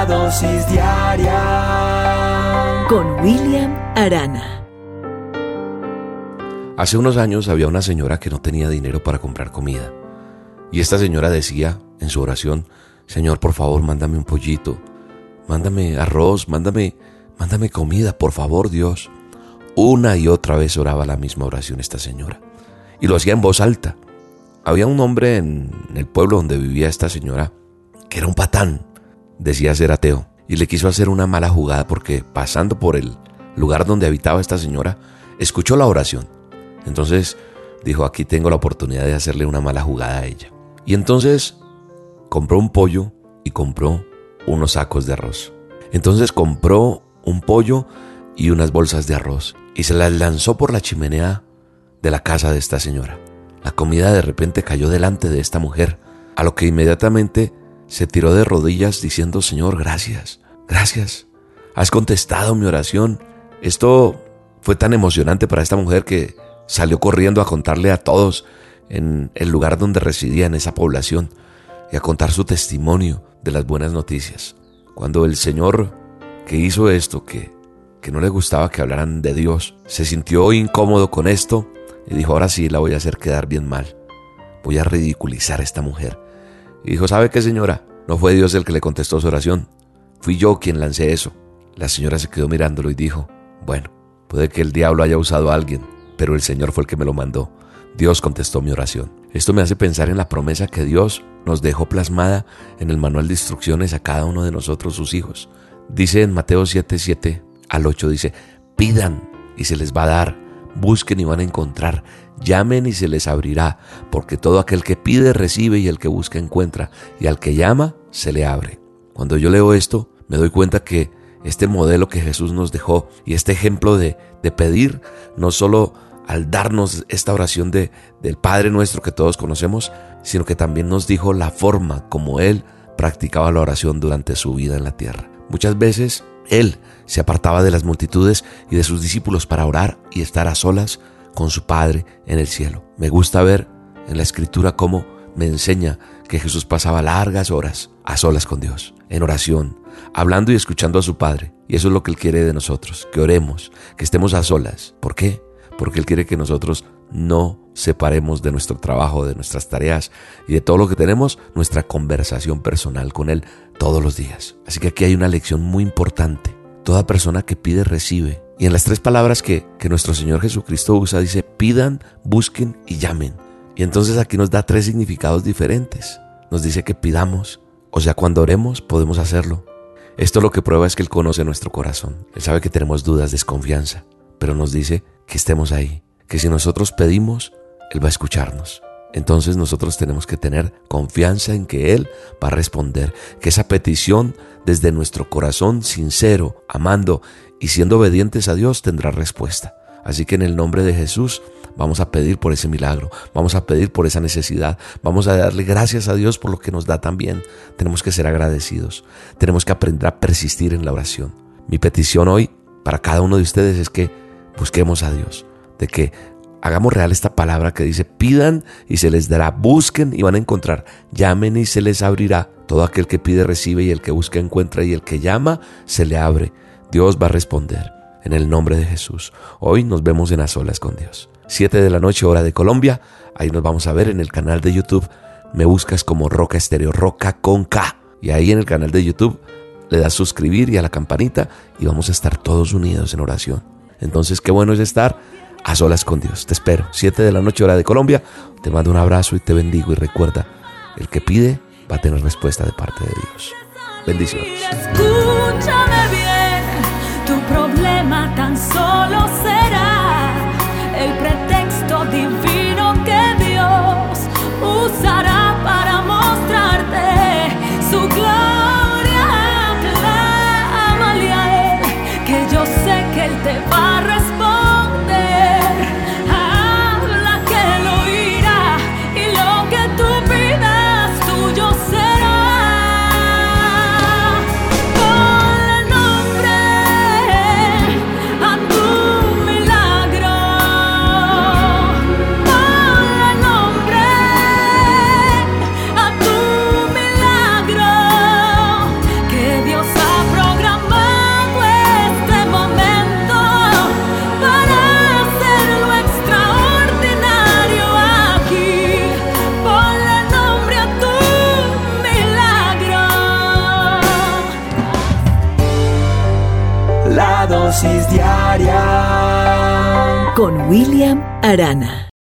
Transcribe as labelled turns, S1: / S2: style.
S1: La dosis diaria
S2: con William Arana.
S3: Hace unos años había una señora que no tenía dinero para comprar comida. Y esta señora decía en su oración, Señor, por favor, mándame un pollito, mándame arroz, mándame, mándame comida, por favor, Dios. Una y otra vez oraba la misma oración esta señora. Y lo hacía en voz alta. Había un hombre en el pueblo donde vivía esta señora que era un patán. Decía ser ateo. Y le quiso hacer una mala jugada porque pasando por el lugar donde habitaba esta señora, escuchó la oración. Entonces dijo, aquí tengo la oportunidad de hacerle una mala jugada a ella. Y entonces compró un pollo y compró unos sacos de arroz. Entonces compró un pollo y unas bolsas de arroz y se las lanzó por la chimenea de la casa de esta señora. La comida de repente cayó delante de esta mujer, a lo que inmediatamente se tiró de rodillas diciendo, Señor, gracias, gracias, has contestado mi oración. Esto fue tan emocionante para esta mujer que salió corriendo a contarle a todos en el lugar donde residía en esa población y a contar su testimonio de las buenas noticias. Cuando el Señor que hizo esto, que que no le gustaba que hablaran de Dios, se sintió incómodo con esto y dijo, ahora sí la voy a hacer quedar bien mal. Voy a ridiculizar a esta mujer. Y dijo, ¿sabe qué señora? No fue Dios el que le contestó su oración. Fui yo quien lancé eso. La señora se quedó mirándolo y dijo, bueno, puede que el diablo haya usado a alguien, pero el Señor fue el que me lo mandó. Dios contestó mi oración. Esto me hace pensar en la promesa que Dios nos dejó plasmada en el manual de instrucciones a cada uno de nosotros, sus hijos. Dice en Mateo 7:7, al 8 dice, pidan y se les va a dar, busquen y van a encontrar, llamen y se les abrirá, porque todo aquel que pide recibe y el que busca encuentra, y al que llama se le abre. Cuando yo leo esto, me doy cuenta que este modelo que Jesús nos dejó y este ejemplo de, de pedir, no solo al darnos esta oración de, del Padre nuestro que todos conocemos, sino que también nos dijo la forma como Él practicaba la oración durante su vida en la tierra. Muchas veces él se apartaba de las multitudes y de sus discípulos para orar y estar a solas con su Padre en el cielo. Me gusta ver en la escritura cómo me enseña que Jesús pasaba largas horas a solas con Dios, en oración, hablando y escuchando a su Padre. Y eso es lo que Él quiere de nosotros, que oremos, que estemos a solas. ¿Por qué? Porque Él quiere que nosotros no separemos de nuestro trabajo, de nuestras tareas y de todo lo que tenemos, nuestra conversación personal con Él todos los días. Así que aquí hay una lección muy importante. Toda persona que pide recibe. Y en las tres palabras que, que nuestro Señor Jesucristo usa dice, pidan, busquen y llamen. Y entonces aquí nos da tres significados diferentes. Nos dice que pidamos, o sea, cuando oremos podemos hacerlo. Esto lo que prueba es que Él conoce nuestro corazón. Él sabe que tenemos dudas, desconfianza, pero nos dice que estemos ahí, que si nosotros pedimos, Él va a escucharnos. Entonces nosotros tenemos que tener confianza en que Él va a responder, que esa petición desde nuestro corazón sincero, amando y siendo obedientes a Dios tendrá respuesta. Así que en el nombre de Jesús vamos a pedir por ese milagro, vamos a pedir por esa necesidad, vamos a darle gracias a Dios por lo que nos da también. Tenemos que ser agradecidos, tenemos que aprender a persistir en la oración. Mi petición hoy para cada uno de ustedes es que busquemos a Dios, de que hagamos real esta palabra que dice, pidan y se les dará, busquen y van a encontrar, llamen y se les abrirá. Todo aquel que pide recibe y el que busca encuentra y el que llama se le abre. Dios va a responder en el nombre de Jesús. Hoy nos vemos en las olas con Dios. Siete de la noche hora de Colombia. Ahí nos vamos a ver en el canal de YouTube. Me buscas como Roca Estéreo, Roca con K. Y ahí en el canal de YouTube le das suscribir y a la campanita y vamos a estar todos unidos en oración. Entonces, qué bueno es estar a solas con Dios. Te espero. Siete de la noche hora de Colombia. Te mando un abrazo y te bendigo. Y recuerda, el que pide va a tener respuesta de parte de Dios. Bendiciones.
S2: Con William Arana.